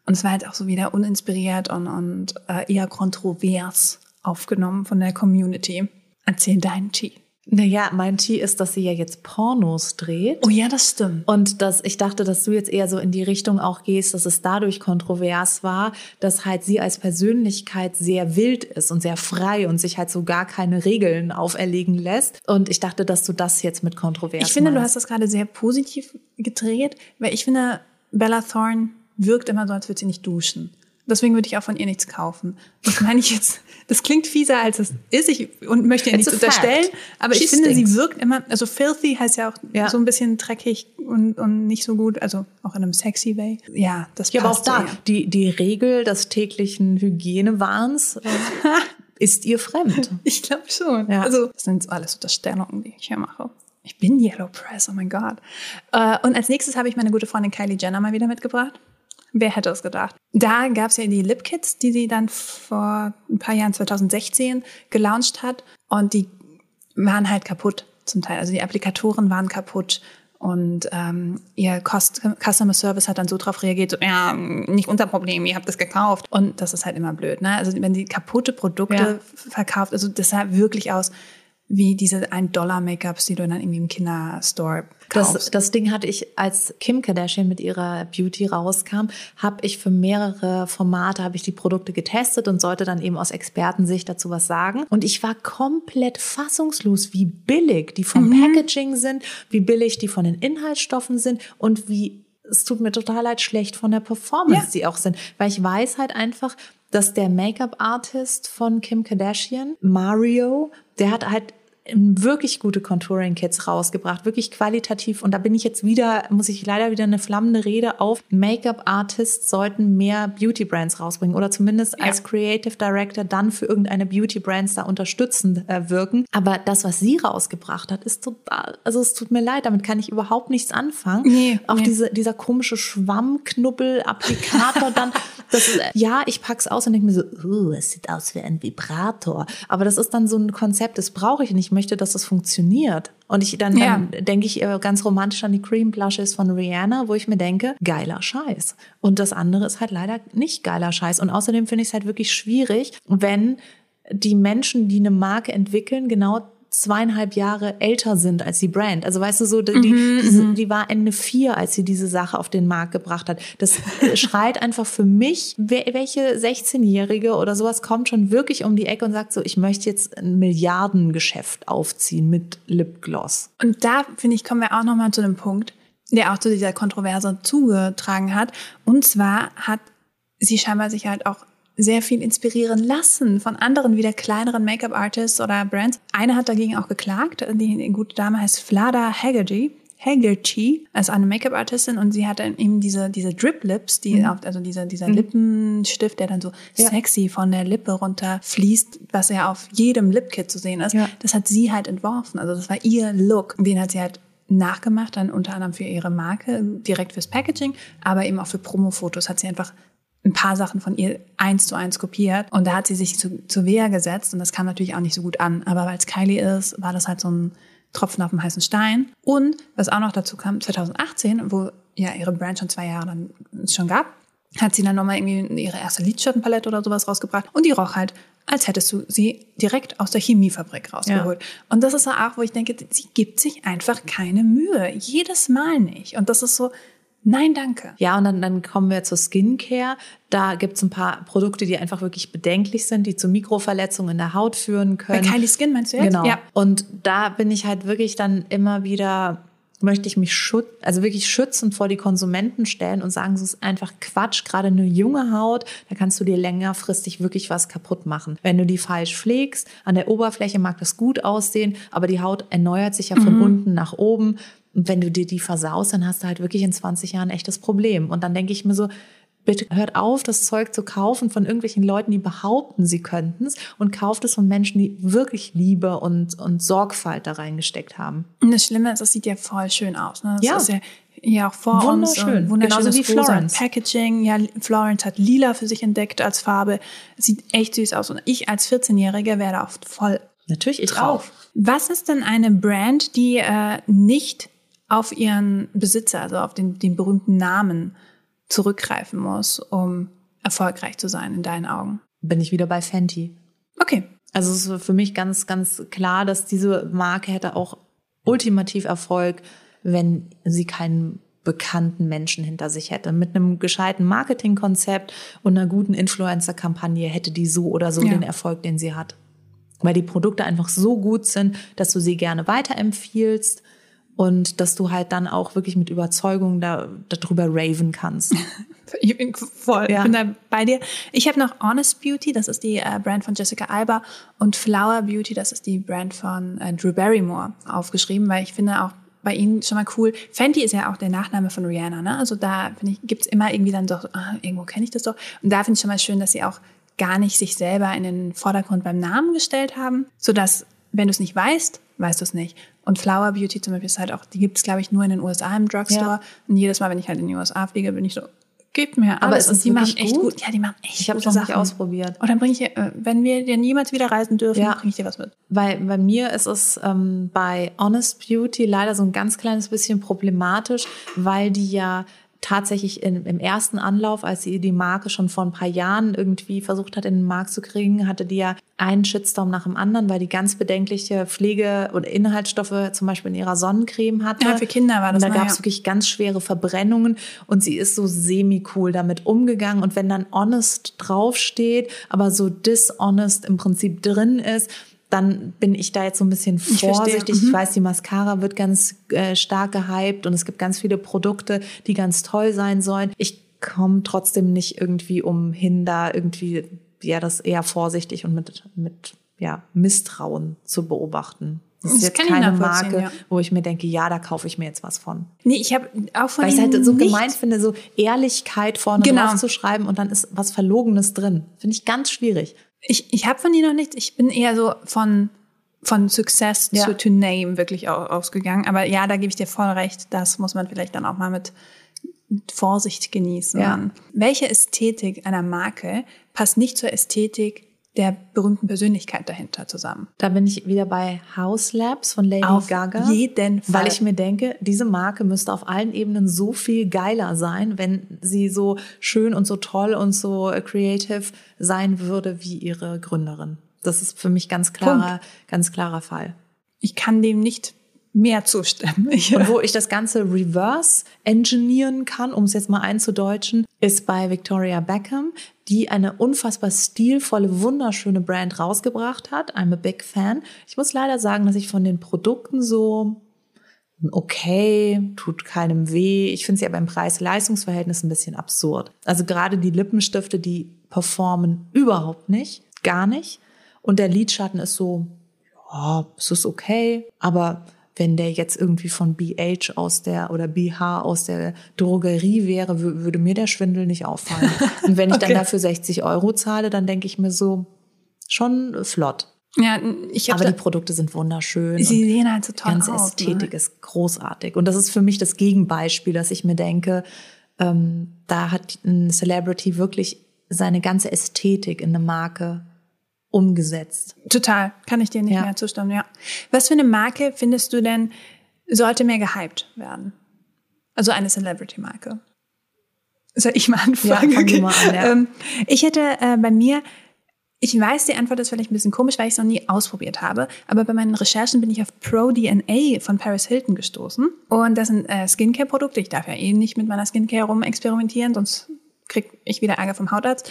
Und es war halt auch so wieder uninspiriert und, und äh, eher kontrovers aufgenommen von der Community. Erzähl deinen Tee. Naja, mein Tee ist, dass sie ja jetzt Pornos dreht. Oh ja, das stimmt. Und dass ich dachte, dass du jetzt eher so in die Richtung auch gehst, dass es dadurch kontrovers war, dass halt sie als Persönlichkeit sehr wild ist und sehr frei und sich halt so gar keine Regeln auferlegen lässt. Und ich dachte, dass du das jetzt mit kontrovers Ich finde, du meinst. hast das gerade sehr positiv gedreht, weil ich finde, Bella Thorne wirkt immer so, als würde sie nicht duschen. Deswegen würde ich auch von ihr nichts kaufen. Das meine ich jetzt, das klingt fieser, als es ist ich, und möchte ihr nichts unterstellen. Aber She ich finde, stinks. sie wirkt immer, also filthy heißt ja auch Ja. so ein bisschen dreckig und, und nicht so gut, also auch in einem sexy way. Ja, das Ja, aber auch da, die, die Regel des täglichen Hygienewahns ist ihr fremd. Ich glaube schon. Ja. Also, das sind alles Unterstellungen, die ich hier mache. Ich bin Yellow Press, oh mein Gott. Äh, Und als nächstes habe ich meine gute Freundin Kylie Jenner mal wieder mitgebracht. Wer hätte es gedacht? Da gab es ja die Lip Kits, die sie dann vor ein paar Jahren, 2016, gelauncht hat. Und die waren halt kaputt zum Teil. Also die Applikatoren waren kaputt. Und ähm, ihr Cost Customer Service hat dann so drauf reagiert, so, ja, nicht unser Problem, ihr habt das gekauft. Und das ist halt immer blöd. Ne? Also wenn die kaputte Produkte Ja. verkauft, also das sah wirklich aus wie diese 1-Dollar-Make-ups, die du dann irgendwie im Kinderstore kaufst. Das, das Ding hatte ich, als Kim Kardashian mit ihrer Beauty rauskam, habe ich für mehrere Formate habe ich die Produkte getestet und sollte dann eben aus Expertensicht dazu was sagen. Und ich war komplett fassungslos, wie billig die vom mhm. Packaging sind, wie billig die von den Inhaltsstoffen sind und wie es tut mir total leid, schlecht von der Performance, ja. die auch sind. Weil ich weiß halt einfach, dass der Make-up-Artist von Kim Kardashian, Mario, der hat halt wirklich gute Contouring-Kits rausgebracht, wirklich qualitativ. Und da bin ich jetzt wieder, muss ich leider wieder eine flammende Rede auf. Make-up-Artists sollten mehr Beauty-Brands rausbringen oder zumindest ja. als Creative Director dann für irgendeine Beauty-Brands da unterstützend äh, wirken. Aber das, was sie rausgebracht hat, ist total, also es tut mir leid, damit kann ich überhaupt nichts anfangen. Nee, Auch nee. Diese, dieser komische Schwammknubbel-Applikator dann. Das ist, ja, ich pack's aus und denke mir so, uh, es sieht aus wie ein Vibrator. Aber das ist dann so ein Konzept, das brauche ich nicht möchte, dass das funktioniert. Und ich dann, ja. dann denke ich äh, ganz romantisch an die Cream Blushes von Rihanna, wo ich mir denke, geiler Scheiß. Und das andere ist halt leider nicht geiler Scheiß. Und außerdem finde ich es halt wirklich schwierig, wenn die Menschen, die eine Marke entwickeln, genau zweieinhalb Jahre älter sind als die Brand. Also weißt du so, die, mhm, diese, mhm. die war Ende vier, als sie diese Sache auf den Markt gebracht hat. Das schreit einfach für mich, welche 16-Jährige oder sowas kommt schon wirklich um die Ecke und sagt so, ich möchte jetzt ein Milliardengeschäft aufziehen mit Lipgloss. Und da, finde ich, kommen wir auch nochmal zu dem Punkt, der auch zu dieser Kontroverse zugetragen hat. Und zwar hat sie scheinbar sich halt auch sehr viel inspirieren lassen von anderen wieder kleineren Make-up-Artists oder Brands. Eine hat dagegen auch geklagt. Die gute Dame heißt Flada Haggerty. Haggerty als eine Make-up-Artistin und sie hat dann eben diese, diese Drip-Lips, die mhm. auf, also dieser, dieser mhm. Lippenstift, der dann so ja. sexy von der Lippe runter fließt, was ja auf jedem Lip-Kit zu sehen ist. Ja. Das hat sie halt entworfen. Also das war ihr Look. Den hat sie halt nachgemacht, dann unter anderem für ihre Marke, direkt fürs Packaging, aber eben auch für Promo-Fotos hat sie einfach ein paar Sachen von ihr eins zu eins kopiert. Und da hat sie sich zu, zu Wehr gesetzt und das kam natürlich auch nicht so gut an. Aber weil es Kylie ist, war das halt so ein Tropfen auf dem heißen Stein. Und was auch noch dazu kam, 2018, wo ja ihre Brand schon zwei Jahre dann schon gab, hat sie dann nochmal irgendwie ihre erste Lidschattenpalette oder sowas rausgebracht. Und die roch halt, als hättest du sie direkt aus der Chemiefabrik rausgeholt. Ja. Und das ist auch, wo ich denke, sie gibt sich einfach keine Mühe. Jedes Mal nicht. Und das ist so, Nein, danke. Ja, und dann, dann kommen wir zur Skincare. Da gibt's ein paar Produkte, die einfach wirklich bedenklich sind, die zu Mikroverletzungen in der Haut führen können. Bei Kylie Skin meinst du jetzt? Genau. Ja. Und da bin ich halt wirklich dann immer wieder möchte ich mich schüt also wirklich schützend vor die Konsumenten stellen und sagen, es ist einfach Quatsch. Gerade eine junge Haut, da kannst du dir längerfristig wirklich was kaputt machen. Wenn du die falsch pflegst, an der Oberfläche mag das gut aussehen, aber die Haut erneuert sich ja von mhm. unten nach oben. Und wenn du dir die versaust, dann hast du halt wirklich in 20 Jahren ein echtes Problem. Und dann denke ich mir so, bitte hört auf, das Zeug zu kaufen von irgendwelchen Leuten, die behaupten, sie könnten es und kauft es von Menschen, die wirklich Liebe und, und Sorgfalt da reingesteckt haben. Und das Schlimme ist, das sieht ja voll schön aus. Ne? Das ja. ist ja ja auch vor Wunderschön. uns. Wunderschön. Genauso wie Florence. Packaging. Ja, Florence hat lila für sich entdeckt als Farbe. Sieht echt süß aus. Und ich als 14-Jährige werde auch voll Natürlich ich drauf. Auch. Was ist denn eine Brand, die äh, nicht auf ihren Besitzer, also auf den, den berühmten Namen zurückgreifen muss, um erfolgreich zu sein in deinen Augen? Bin ich wieder bei Fenty. Okay. Also es ist für mich ganz, ganz klar, dass diese Marke hätte auch ultimativ Erfolg, wenn sie keinen bekannten Menschen hinter sich hätte. Mit einem gescheiten Marketingkonzept und einer guten Influencer-Kampagne hätte die so oder so ja. den Erfolg, den sie hat. Weil die Produkte einfach so gut sind, dass du sie gerne weiterempfiehlst und dass du halt dann auch wirklich mit Überzeugung da, darüber raven kannst. Ich bin voll, ja. ich bin da bei dir. Ich habe noch Honest Beauty, das ist die äh, Brand von Jessica Alba und Flower Beauty, das ist die Brand von äh, Drew Barrymore aufgeschrieben, weil ich finde auch bei ihnen schon mal cool. Fenty ist ja auch der Nachname von Rihanna, ne? Also da finde ich gibt's immer irgendwie dann doch ah, irgendwo kenne ich das doch und da finde ich schon mal schön, dass sie auch gar nicht sich selber in den Vordergrund beim Namen gestellt haben, so dass wenn du es nicht weißt, weißt du es nicht. Und Flower Beauty zum Beispiel ist halt auch, die gibt es, glaube ich, nur in den USA im Drugstore. Ja. Und jedes Mal, wenn ich halt in die USA fliege, bin ich so, gib mir alles. Aber es ist die machen echt gut? gut. Ja, die machen echt Ich habe es noch nicht ausprobiert. Und dann bringe ich, äh, wenn wir dann niemals wieder reisen dürfen, ja. bringe ich dir was mit. Weil bei mir ist es ähm, bei Honest Beauty leider so ein ganz kleines bisschen problematisch, weil die ja tatsächlich in, im ersten Anlauf, als sie die Marke schon vor ein paar Jahren irgendwie versucht hat, in den Markt zu kriegen, hatte die ja einen Shitstorm nach dem anderen, weil die ganz bedenkliche Pflege- und Inhaltsstoffe zum Beispiel in ihrer Sonnencreme hatte. Ja, für Kinder war das. Und da gab es ja. wirklich ganz schwere Verbrennungen und sie ist so semi-cool damit umgegangen. Und wenn dann honest draufsteht, aber so dishonest im Prinzip drin ist, dann bin ich da jetzt so ein bisschen vorsichtig. Ich, Mhm. weiß, die Mascara wird ganz äh, stark gehypt und es gibt ganz viele Produkte, die ganz toll sein sollen. Ich komme trotzdem nicht irgendwie umhin, da irgendwie ja das eher vorsichtig und mit mit ja Misstrauen zu beobachten. Das ist Das jetzt ich keine Marke, ja. wo ich mir denke, ja, da kaufe ich mir jetzt was von. Nee, ich habe auch von Weil ich halt so nicht, gemein finde, so Ehrlichkeit vorne Genau. drauf zu schreiben und dann ist was Verlogenes drin. Finde ich ganz schwierig. Ich, ich habe von ihnen noch nichts. Ich bin eher so von, von Success Ja. zu to name wirklich au- ausgegangen. Aber ja, da gebe ich dir voll recht. Das muss man vielleicht dann auch mal mit Vorsicht genießen. Ja. Welche Ästhetik einer Marke passt nicht zur Ästhetik der berühmten Persönlichkeit dahinter zusammen? Da bin ich wieder bei House Labs von Lady Auf Gaga. jeden Fall. Weil ich mir denke, diese Marke müsste auf allen Ebenen so viel geiler sein, wenn sie so schön und so toll und so creative sein würde wie ihre Gründerin. Das ist für mich ganz klarer, ganz klarer Fall. Ich kann dem nicht mehr zustimmen. Und wo ich das Ganze reverse engineeren kann, um es jetzt mal einzudeutschen, ist bei Victoria Beckham, die eine unfassbar stilvolle, wunderschöne Brand rausgebracht hat. I'm a big fan. Ich muss leider sagen, dass ich von den Produkten so okay, tut keinem weh. Ich finde sie aber im Preis-Leistungs-Verhältnis ein bisschen absurd. Also gerade die Lippenstifte, die performen überhaupt nicht, gar nicht. Und der Lidschatten ist so, ja, es ist okay, aber wenn der jetzt irgendwie von BH aus der oder BH aus der Drogerie wäre, wü- würde mir der Schwindel nicht auffallen. Und wenn ich dann Okay. dafür 60 Euro zahle, dann denke ich mir so, schon flott. ja, ich Aber die Produkte sind wunderschön. Sie sehen halt so die toll ganze aus. Ästhetik Ne? ist großartig. Und das ist für mich das Gegenbeispiel, dass ich mir denke, ähm, da hat ein Celebrity wirklich seine ganze Ästhetik in eine Marke umgesetzt. Total, kann ich dir nicht Ja. mehr zustimmen, ja. Was für eine Marke findest du denn, sollte mehr gehypt werden? Also eine Celebrity-Marke. Soll ich mal anfangen? Ja, du mal an, ja. ähm, ich hätte äh, bei mir, ich weiß, die Antwort ist vielleicht ein bisschen komisch, weil ich es noch nie ausprobiert habe, aber bei meinen Recherchen bin ich auf Pro DNA von Paris Hilton gestoßen. Und das sind äh, Skincare-Produkte. Ich darf ja eh nicht mit meiner Skincare rumexperimentieren, sonst krieg ich wieder Ärger vom Hautarzt.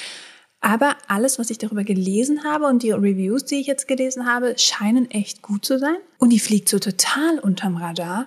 Aber alles, was ich darüber gelesen habe und die Reviews, die ich jetzt gelesen habe, scheinen echt gut zu sein. Und die fliegt so total unterm Radar.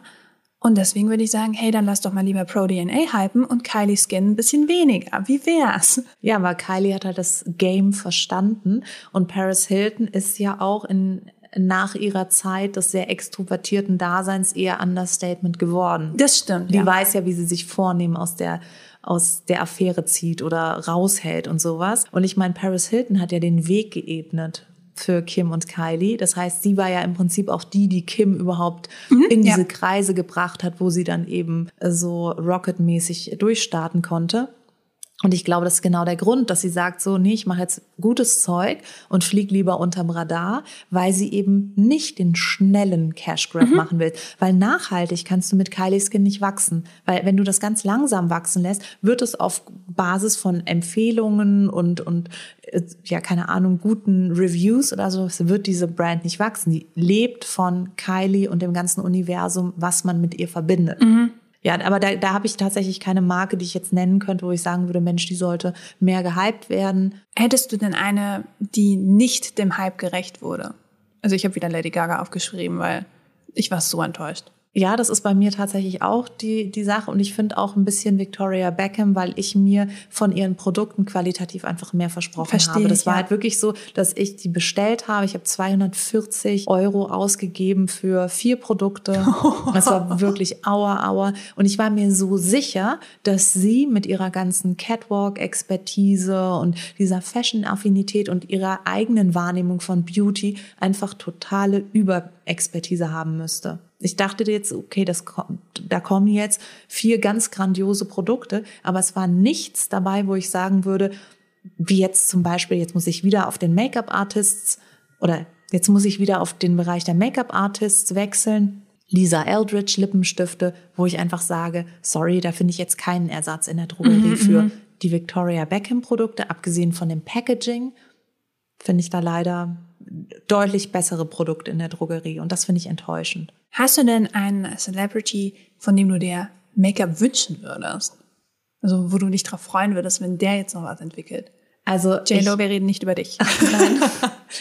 Und deswegen würde ich sagen, hey, dann lass doch mal lieber Pro DNA hypen und Kylie Skin ein bisschen weniger. Wie wär's? Ja, aber Kylie hat halt das Game verstanden und Paris Hilton ist ja auch in nach ihrer Zeit des sehr extrovertierten Daseins eher Understatement geworden. Das stimmt. Die ja. weiß ja, wie sie sich vornehmen aus der aus der Affäre zieht oder raushält und sowas. Und ich meine, Paris Hilton hat ja den Weg geebnet für Kim und Kylie. Das heißt, sie war ja im Prinzip auch die, die Kim überhaupt in diese ja. Kreise gebracht hat, wo sie dann eben äh, so rocketmäßig durchstarten konnte. Und ich glaube, das ist genau der Grund, dass sie sagt so, nee, ich mache jetzt gutes Zeug und flieg lieber unterm Radar, weil sie eben nicht den schnellen Cash Grab machen will. Weil nachhaltig kannst du mit Kylie Skin nicht wachsen. Weil wenn du das ganz langsam wachsen lässt, wird es auf Basis von Empfehlungen und, und äh, ja, keine Ahnung, guten Reviews oder so, wird diese Brand nicht wachsen. Die lebt von Kylie und dem ganzen Universum, was man mit ihr verbindet. Ja, aber da, da habe ich tatsächlich keine Marke, die ich jetzt nennen könnte, wo ich sagen würde, Mensch, die sollte mehr gehypt werden. Hättest du denn eine, die nicht dem Hype gerecht wurde? Also ich habe wieder Lady Gaga aufgeschrieben, weil ich war so enttäuscht. Ja, das ist bei mir tatsächlich auch die, die Sache. Und ich finde auch ein bisschen Victoria Beckham, weil ich mir von ihren Produkten qualitativ einfach mehr versprochen Verstehe habe. Das ich, war ja. halt wirklich so, dass ich die bestellt habe. Ich habe 240 Euro ausgegeben für vier Produkte. Das war wirklich aua, aua. Und ich war mir so sicher, dass sie mit ihrer ganzen Catwalk-Expertise und dieser Fashion-Affinität und ihrer eigenen Wahrnehmung von Beauty einfach totale Überexpertise haben müsste. Ich dachte jetzt, okay, das kommt, da kommen jetzt vier ganz grandiose Produkte, aber es war nichts dabei, wo ich sagen würde, wie jetzt zum Beispiel, jetzt muss ich wieder auf den Make-up-Artists oder jetzt muss ich wieder auf den Bereich der Make-up-Artists wechseln. Lisa Eldridge Lippenstifte, wo ich einfach sage, sorry, da finde ich jetzt keinen Ersatz in der Drogerie für die Victoria Beckham Produkte, abgesehen von dem Packaging, finde ich da leider deutlich bessere Produkte in der Drogerie und das finde ich enttäuschend. Hast du denn einen Celebrity, von dem du dir Make-up wünschen würdest? Also wo du dich darauf freuen würdest, wenn der jetzt noch was entwickelt? Also J-Lo, wir reden nicht über dich. Nein.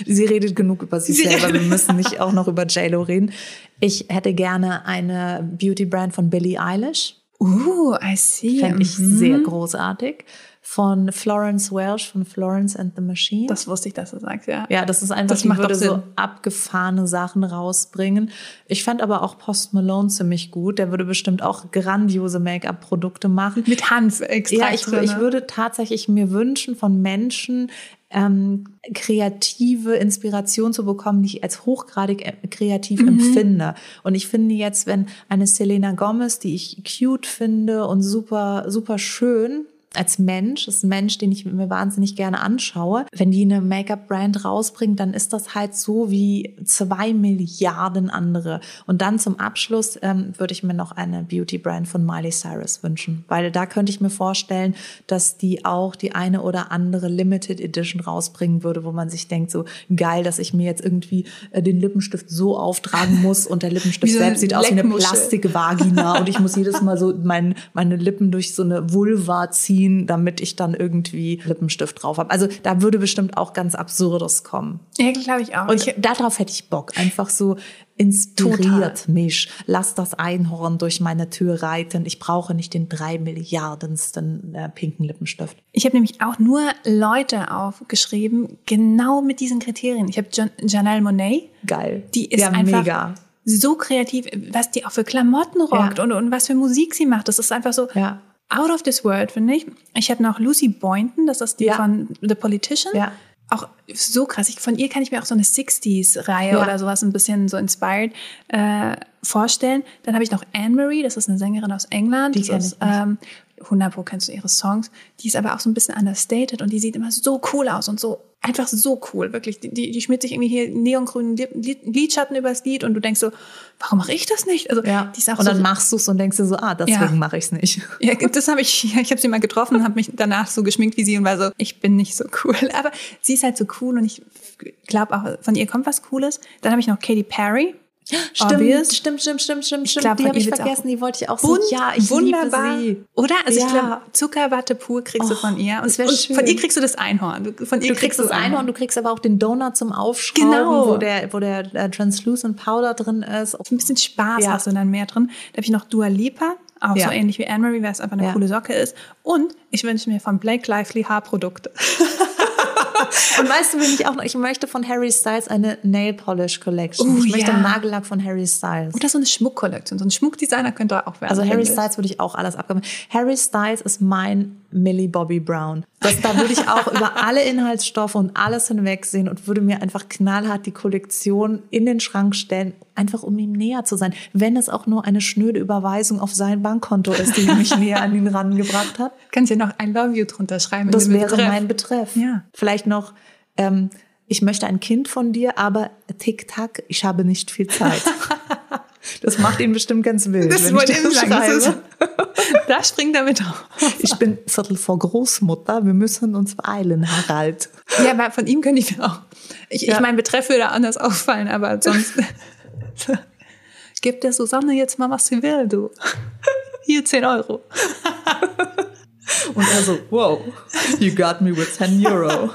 Sie redet genug über sich selber. Wir müssen nicht auch noch über J-Lo reden. Ich hätte gerne eine Beauty-Brand von Billie Eilish. Uh, I see. Fände ich mhm. sehr großartig von Florence Welsh von Florence and the Machine. Das wusste ich, dass du sagst, ja. Ja, das ist einfach, das die würde so abgefahrene Sachen rausbringen. Ich fand aber auch Post Malone ziemlich gut. Der würde bestimmt auch grandiose Make-up-Produkte machen. Mit Hanf extra. Ja, ich, ich würde tatsächlich mir wünschen von Menschen, ähm, kreative Inspiration zu bekommen, die ich als hochgradig äh, kreativ mhm. empfinde. Und ich finde jetzt, wenn eine Selena Gomez, die ich cute finde und super, super schön, als Mensch, das ist ein Mensch, den ich mir wahnsinnig gerne anschaue. Wenn die eine Make-up-Brand rausbringt, dann ist das halt so wie zwei Milliarden andere. Und dann zum Abschluss ähm, würde ich mir noch eine Beauty-Brand von Miley Cyrus wünschen, weil da könnte ich mir vorstellen, dass die auch die eine oder andere Limited Edition rausbringen würde, wo man sich denkt, so geil, dass ich mir jetzt irgendwie äh, den Lippenstift so auftragen muss und der Lippenstift so selbst sieht aus wie eine Plastikvagina und ich muss jedes Mal so mein, meine Lippen durch so eine Vulva ziehen ziehen, damit ich dann irgendwie Lippenstift drauf habe. Also da würde bestimmt auch ganz Absurdes kommen. Ja, glaube ich auch. Und ich, darauf hätte ich Bock. Einfach so inspiriert Total. mich. Lass das Einhorn durch meine Tür reiten. Ich brauche nicht den drei Milliardensten äh, pinken Lippenstift. Ich habe nämlich auch nur Leute aufgeschrieben, genau mit diesen Kriterien. Ich habe Jan Janelle Monet. Geil. Die ist ja, einfach mega. so kreativ, was die auch für Klamotten rockt ja. und, und was für Musik sie macht. Das ist einfach so, ja out of this world, finde ich. Ich habe noch Lucy Boynton, das ist die ja. von The Politician. Ja. Auch so krass. Ich, von ihr kann ich mir auch so eine 60s-Reihe ja. oder sowas ein bisschen so inspired äh, vorstellen. Dann habe ich noch Anne-Marie, das ist eine Sängerin aus England. Die das ist, ähm, 100 Pro kennst du ihre Songs. Die ist aber auch so ein bisschen understated und die sieht immer so cool aus und so einfach so cool, wirklich. Die, die, die schmiert sich irgendwie hier neongrünen Lidschatten übers Lied und du denkst so, warum mache ich das nicht? Also ja. die ist auch und dann so, machst du es und denkst dir so, ah, deswegen ja. mache ich es nicht. Ja, das habe ich, ja, ich habe sie mal getroffen und habe mich danach so geschminkt wie sie und war so, ich bin nicht so cool. Aber sie ist halt so cool und ich glaube auch, von ihr kommt was Cooles. Dann habe ich noch Katy Perry. Stimmt, Obvious. stimmt, stimmt, stimmt, stimmt, stimmt. Glaub, die habe ich vergessen, die wollte ich auch so. Ja, ich wunderbar. liebe sie. Oder? Also ja. ich glaube, Zuckerwatte pur kriegst oh, du von ihr. Und, und von ihr kriegst du das Einhorn. Von ihr du kriegst das Einhorn, du kriegst aber auch den Donut zum Aufschrauben, genau. wo der, wo der äh, Translucent Powder drin ist. Ein bisschen Spaß ja. hast du dann mehr drin. Da habe ich noch Dua Lipa. Auch ja. so ähnlich wie Anne-Marie, weil es einfach eine coole Socke ist. Und ich wünsche mir von Blake Lively Haarprodukte. Und weißt du, wenn ich auch noch, ich möchte von Harry Styles eine Nail Polish Collection. Oh, ich möchte ja. Nagellack von Harry Styles. Oder so eine Schmuckkollektion. So ein Schmuckdesigner könnte auch werden. Also Harry Styles würde ich auch alles abgeben. Harry Styles ist mein Millie Bobby Brown. Das, da würde ich auch über alle Inhaltsstoffe und alles hinwegsehen und würde mir einfach knallhart die Kollektion in den Schrank stellen, einfach um ihm näher zu sein. Wenn es auch nur eine schnöde Überweisung auf sein Bankkonto ist, die mich näher an ihn rangebracht hat. Kannst du ja noch I love you drunter schreiben. Das wäre Betreff. mein Betreff. Ja. Vielleicht noch, ähm, ich möchte ein Kind von dir, aber tick-tack, ich habe nicht viel Zeit. Das macht ihn bestimmt ganz wild. Das wollte ich sagen. Schreibe. Da springt er mit auf. Ich bin Viertel vor Großmutter. Wir müssen uns beeilen, Harald. Ja, aber von ihm könnte ich auch. Ich, ja. ich meine, Betreff würde anders auffallen, aber sonst gibt der Susanne jetzt mal, was sie will, du. Hier 10 Euro. Und er so, wow, you got me with 10 Euro.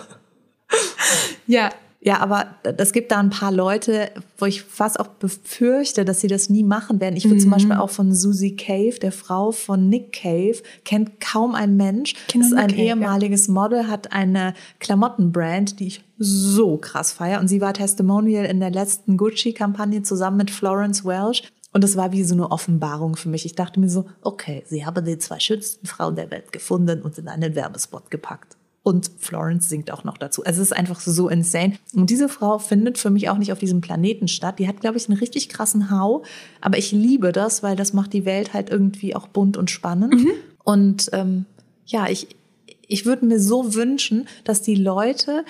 Ja, ja, aber es gibt da ein paar Leute, wo ich fast auch befürchte, dass sie das nie machen werden. Ich würde mhm. zum Beispiel auch von Susie Cave, der Frau von Nick Cave, kennt kaum ein Mensch. Das ist ein Cave, ehemaliges ja. Model, hat eine Klamottenbrand, die ich so krass feiere. Und sie war Testimonial in der letzten Gucci-Kampagne zusammen mit Florence Welch. Und das war wie so eine Offenbarung für mich. Ich dachte mir so, okay, sie haben die zwei schönsten Frauen der Welt gefunden und in einen Werbespot gepackt. Und Florence singt auch noch dazu. Also es ist einfach so insane. Und diese Frau findet für mich auch nicht auf diesem Planeten statt. Die hat, glaube ich, einen richtig krassen Hau. Aber ich liebe das, weil das macht die Welt halt irgendwie auch bunt und spannend. Mhm. Und ähm, ja, ich, ich würde mir so wünschen, dass die Leute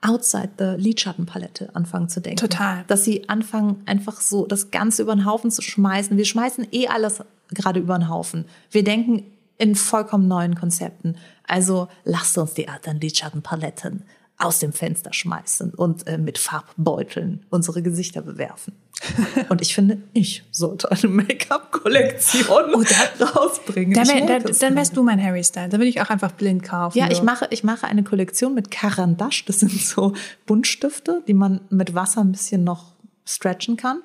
outside the Lidschattenpalette anfangen zu denken. Total. Dass sie anfangen, einfach so das Ganze über den Haufen zu schmeißen. Wir schmeißen eh alles gerade über den Haufen. Wir denken in vollkommen neuen Konzepten. Also lasst uns die alten Lidschattenpaletten aus dem Fenster schmeißen und äh, mit Farbbeuteln unsere Gesichter bewerfen. Und ich finde, ich sollte eine Make-up-Kollektion Oh, rausbringen. Dann, Ich wär, merke dann, dann wärst du mein Harry Style. Da würde ich auch einfach blind kaufen. Ja, so. ich mache, ich mache eine Kollektion mit Karandash. Das sind so Buntstifte, die man mit Wasser ein bisschen noch stretchen kann.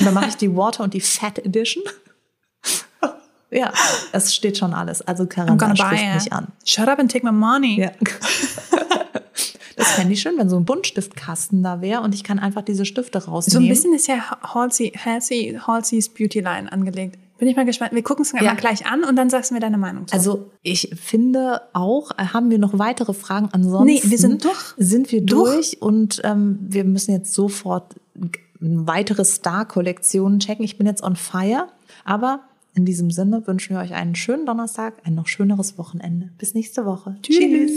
Und dann mache ich die Water und die Fat Edition. Ja, es steht schon alles. Also buy spricht mich an. Shut up and take my money. Ja. Das fände ich schön, wenn so ein Buntstiftkasten da wäre und ich kann einfach diese Stifte So rausnehmen. ein bisschen ist ja Halsey, Halsey, Halsey's Beauty Line angelegt. Bin ich mal gespannt. Wir gucken es Ja. mal gleich an und dann sagst du mir deine Meinung. zu. Also ich finde auch, äh, haben wir noch weitere Fragen? Ansonsten Nee, wir sind durch. Sind wir Durch. durch und ähm, wir müssen jetzt sofort weitere Star-Kollektionen checken. Ich bin jetzt on fire, aber in diesem Sinne wünschen wir euch einen schönen Donnerstag, ein noch schöneres Wochenende. Bis nächste Woche. Tschüss.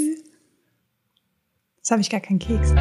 Jetzt habe ich gar keinen Keks.